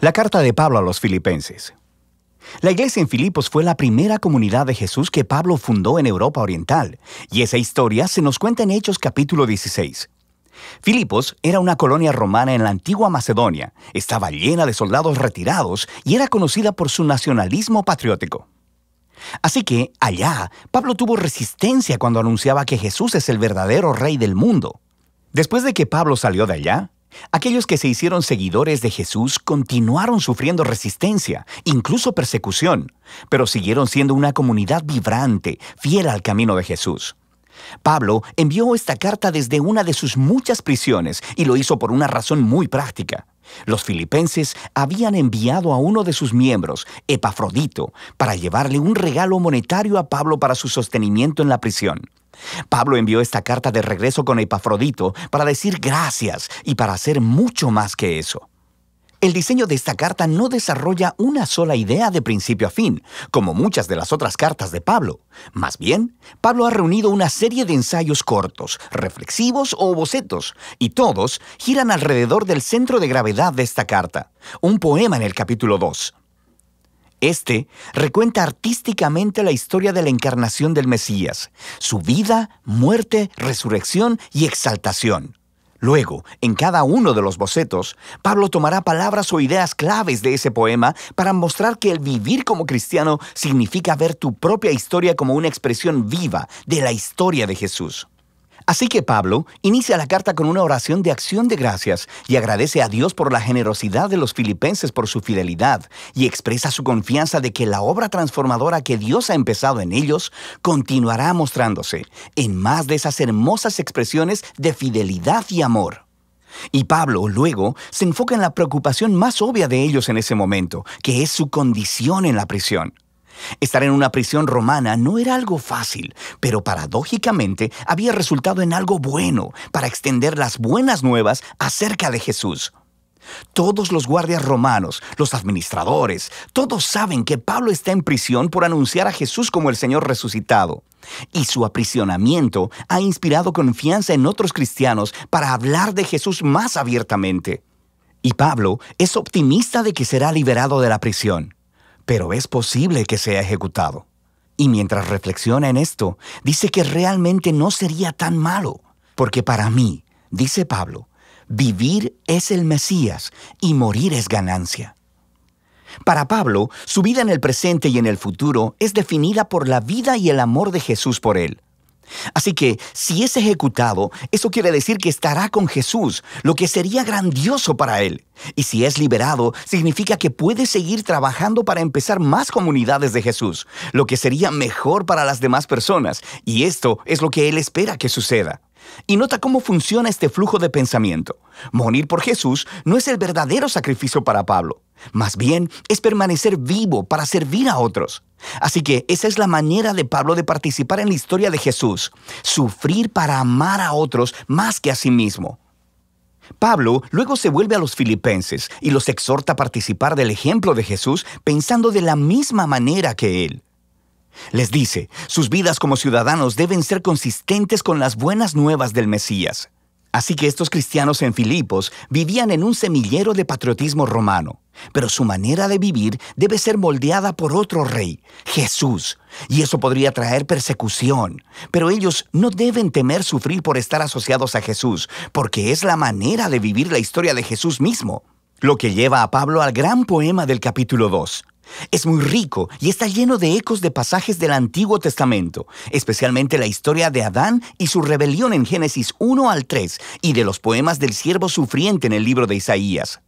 La carta de Pablo a los filipenses. La iglesia en Filipos fue la primera comunidad de Jesús que Pablo fundó en Europa Oriental, y esa historia se nos cuenta en Hechos capítulo 16. Filipos era una colonia romana en la antigua Macedonia, estaba llena de soldados retirados y era conocida por su nacionalismo patriótico. Así que allá Pablo tuvo resistencia cuando anunciaba que Jesús es el verdadero rey del mundo. Después de que Pablo salió de allá, Aquellos que se hicieron seguidores de Jesús continuaron sufriendo resistencia, incluso persecución, pero siguieron siendo una comunidad vibrante, fiel al camino de Jesús. Pablo envió esta carta desde una de sus muchas prisiones y lo hizo por una razón muy práctica. Los filipenses habían enviado a uno de sus miembros, Epafrodito, para llevarle un regalo monetario a Pablo para su sostenimiento en la prisión. Pablo envió esta carta de regreso con Epafrodito para decir gracias y para hacer mucho más que eso. El diseño de esta carta no desarrolla una sola idea de principio a fin, como muchas de las otras cartas de Pablo. Más bien, Pablo ha reunido una serie de ensayos cortos, reflexivos o bocetos, y todos giran alrededor del centro de gravedad de esta carta, un poema en el capítulo 2. Este recuenta artísticamente la historia de la encarnación del Mesías, su vida, muerte, resurrección y exaltación. Luego, en cada uno de los bocetos, Pablo tomará palabras o ideas claves de ese poema para mostrar que el vivir como cristiano significa ver tu propia historia como una expresión viva de la historia de Jesús. Así que Pablo inicia la carta con una oración de acción de gracias y agradece a Dios por la generosidad de los filipenses por su fidelidad y expresa su confianza de que la obra transformadora que Dios ha empezado en ellos continuará mostrándose en más de esas hermosas expresiones de fidelidad y amor. Y Pablo luego se enfoca en la preocupación más obvia de ellos en ese momento, que es su condición en la prisión. Estar en una prisión romana no era algo fácil, pero paradójicamente había resultado en algo bueno para extender las buenas nuevas acerca de Jesús. Todos los guardias romanos, los administradores, todos saben que Pablo está en prisión por anunciar a Jesús como el Señor resucitado. Y su aprisionamiento ha inspirado confianza en otros cristianos para hablar de Jesús más abiertamente. Y Pablo es optimista de que será liberado de la prisión pero es posible que sea ejecutado. Y mientras reflexiona en esto, dice que realmente no sería tan malo, porque para mí, dice Pablo, vivir es el Mesías y morir es ganancia. Para Pablo, su vida en el presente y en el futuro es definida por la vida y el amor de Jesús por él. Así que si es ejecutado, eso quiere decir que estará con Jesús, lo que sería grandioso para él. Y si es liberado, significa que puede seguir trabajando para empezar más comunidades de Jesús, lo que sería mejor para las demás personas. Y esto es lo que él espera que suceda. Y nota cómo funciona este flujo de pensamiento. Morir por Jesús no es el verdadero sacrificio para Pablo. Más bien es permanecer vivo para servir a otros. Así que esa es la manera de Pablo de participar en la historia de Jesús, sufrir para amar a otros más que a sí mismo. Pablo luego se vuelve a los filipenses y los exhorta a participar del ejemplo de Jesús pensando de la misma manera que él. Les dice, sus vidas como ciudadanos deben ser consistentes con las buenas nuevas del Mesías. Así que estos cristianos en Filipos vivían en un semillero de patriotismo romano, pero su manera de vivir debe ser moldeada por otro rey, Jesús, y eso podría traer persecución. Pero ellos no deben temer sufrir por estar asociados a Jesús, porque es la manera de vivir la historia de Jesús mismo, lo que lleva a Pablo al gran poema del capítulo 2. Es muy rico y está lleno de ecos de pasajes del Antiguo Testamento, especialmente la historia de Adán y su rebelión en Génesis 1 al 3 y de los poemas del siervo sufriente en el libro de Isaías.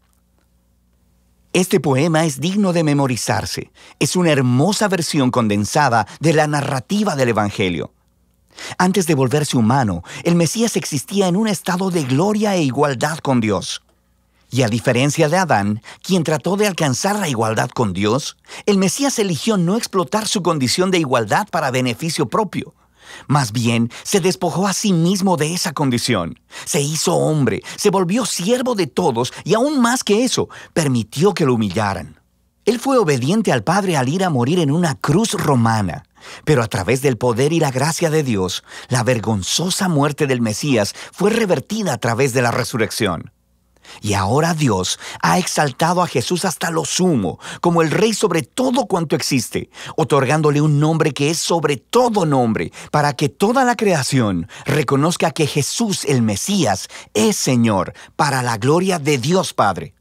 Este poema es digno de memorizarse. Es una hermosa versión condensada de la narrativa del Evangelio. Antes de volverse humano, el Mesías existía en un estado de gloria e igualdad con Dios. Y a diferencia de Adán, quien trató de alcanzar la igualdad con Dios, el Mesías eligió no explotar su condición de igualdad para beneficio propio. Más bien, se despojó a sí mismo de esa condición. Se hizo hombre, se volvió siervo de todos y aún más que eso, permitió que lo humillaran. Él fue obediente al Padre al ir a morir en una cruz romana. Pero a través del poder y la gracia de Dios, la vergonzosa muerte del Mesías fue revertida a través de la resurrección. Y ahora Dios ha exaltado a Jesús hasta lo sumo, como el Rey sobre todo cuanto existe, otorgándole un nombre que es sobre todo nombre, para que toda la creación reconozca que Jesús el Mesías es Señor, para la gloria de Dios Padre.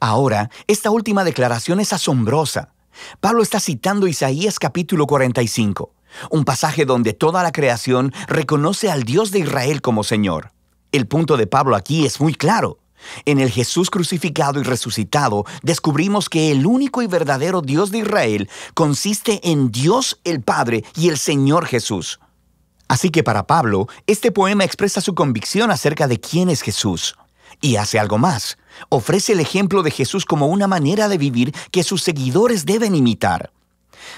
Ahora, esta última declaración es asombrosa. Pablo está citando Isaías capítulo 45, un pasaje donde toda la creación reconoce al Dios de Israel como Señor. El punto de Pablo aquí es muy claro. En el Jesús crucificado y resucitado descubrimos que el único y verdadero Dios de Israel consiste en Dios el Padre y el Señor Jesús. Así que para Pablo, este poema expresa su convicción acerca de quién es Jesús. Y hace algo más. Ofrece el ejemplo de Jesús como una manera de vivir que sus seguidores deben imitar.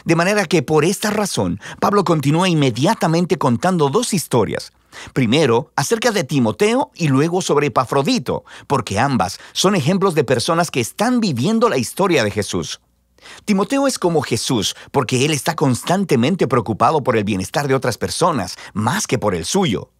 De manera que por esta razón, Pablo continúa inmediatamente contando dos historias, Primero, acerca de Timoteo y luego sobre Epafrodito, porque ambas son ejemplos de personas que están viviendo la historia de Jesús. Timoteo es como Jesús, porque él está constantemente preocupado por el bienestar de otras personas, más que por el suyo.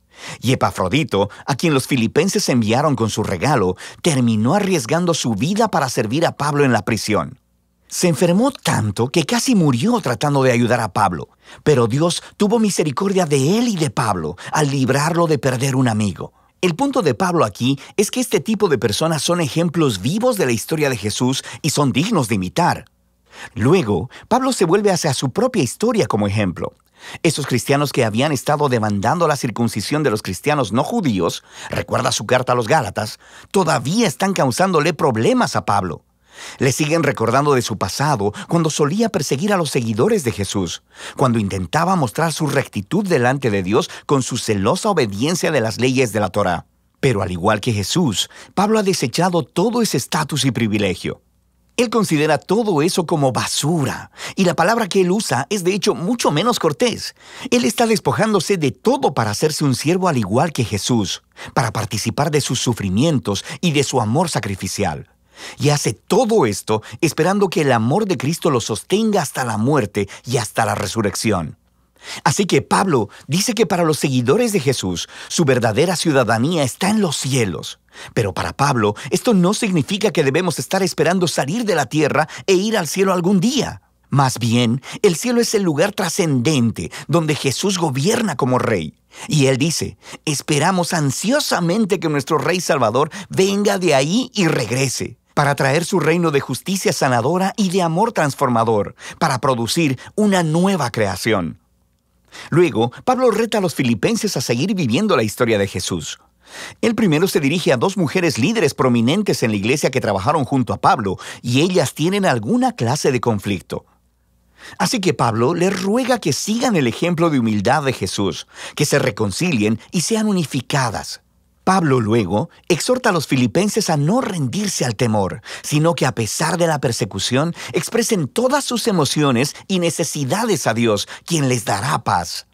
Y Epafrodito, a quien los filipenses enviaron con su regalo, terminó arriesgando su vida para servir a Pablo en la prisión. Se enfermó tanto que casi murió tratando de ayudar a Pablo, pero Dios tuvo misericordia de él y de Pablo al librarlo de perder un amigo. El punto de Pablo aquí es que este tipo de personas son ejemplos vivos de la historia de Jesús y son dignos de imitar. Luego, Pablo se vuelve hacia su propia historia como ejemplo. Esos cristianos que habían estado demandando la circuncisión de los cristianos no judíos, recuerda su carta a los Gálatas, todavía están causándole problemas a Pablo. Le siguen recordando de su pasado, cuando solía perseguir a los seguidores de Jesús, cuando intentaba mostrar su rectitud delante de Dios con su celosa obediencia de las leyes de la Torah. Pero al igual que Jesús, Pablo ha desechado todo ese estatus y privilegio. Él considera todo eso como basura, y la palabra que él usa es de hecho mucho menos cortés. Él está despojándose de todo para hacerse un siervo al igual que Jesús, para participar de sus sufrimientos y de su amor sacrificial. Y hace todo esto esperando que el amor de Cristo lo sostenga hasta la muerte y hasta la resurrección. Así que Pablo dice que para los seguidores de Jesús, su verdadera ciudadanía está en los cielos. Pero para Pablo, esto no significa que debemos estar esperando salir de la tierra e ir al cielo algún día. Más bien, el cielo es el lugar trascendente donde Jesús gobierna como rey. Y él dice, esperamos ansiosamente que nuestro Rey Salvador venga de ahí y regrese para traer su reino de justicia sanadora y de amor transformador, para producir una nueva creación. Luego, Pablo reta a los filipenses a seguir viviendo la historia de Jesús. El primero se dirige a dos mujeres líderes prominentes en la iglesia que trabajaron junto a Pablo, y ellas tienen alguna clase de conflicto. Así que Pablo les ruega que sigan el ejemplo de humildad de Jesús, que se reconcilien y sean unificadas. Pablo luego exhorta a los filipenses a no rendirse al temor, sino que a pesar de la persecución expresen todas sus emociones y necesidades a Dios, quien les dará paz.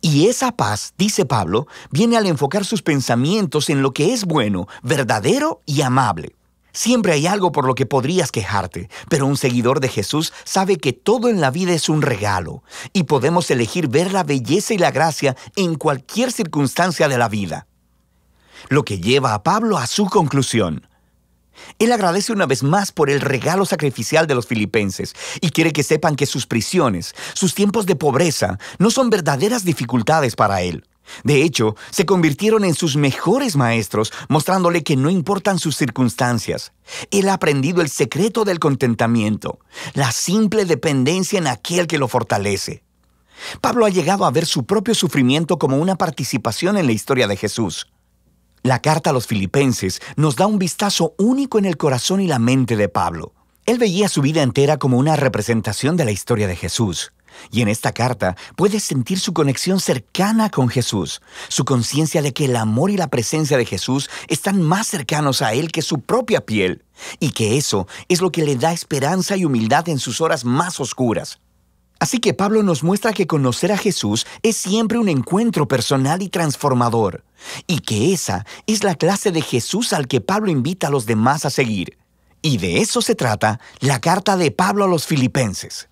Y esa paz, dice Pablo, viene al enfocar sus pensamientos en lo que es bueno, verdadero y amable. Siempre hay algo por lo que podrías quejarte, pero un seguidor de Jesús sabe que todo en la vida es un regalo y podemos elegir ver la belleza y la gracia en cualquier circunstancia de la vida lo que lleva a Pablo a su conclusión. Él agradece una vez más por el regalo sacrificial de los filipenses y quiere que sepan que sus prisiones, sus tiempos de pobreza, no son verdaderas dificultades para él. De hecho, se convirtieron en sus mejores maestros, mostrándole que no importan sus circunstancias. Él ha aprendido el secreto del contentamiento, la simple dependencia en aquel que lo fortalece. Pablo ha llegado a ver su propio sufrimiento como una participación en la historia de Jesús. La carta a los filipenses nos da un vistazo único en el corazón y la mente de Pablo. Él veía su vida entera como una representación de la historia de Jesús. Y en esta carta puedes sentir su conexión cercana con Jesús, su conciencia de que el amor y la presencia de Jesús están más cercanos a Él que su propia piel, y que eso es lo que le da esperanza y humildad en sus horas más oscuras. Así que Pablo nos muestra que conocer a Jesús es siempre un encuentro personal y transformador, y que esa es la clase de Jesús al que Pablo invita a los demás a seguir. Y de eso se trata la carta de Pablo a los filipenses.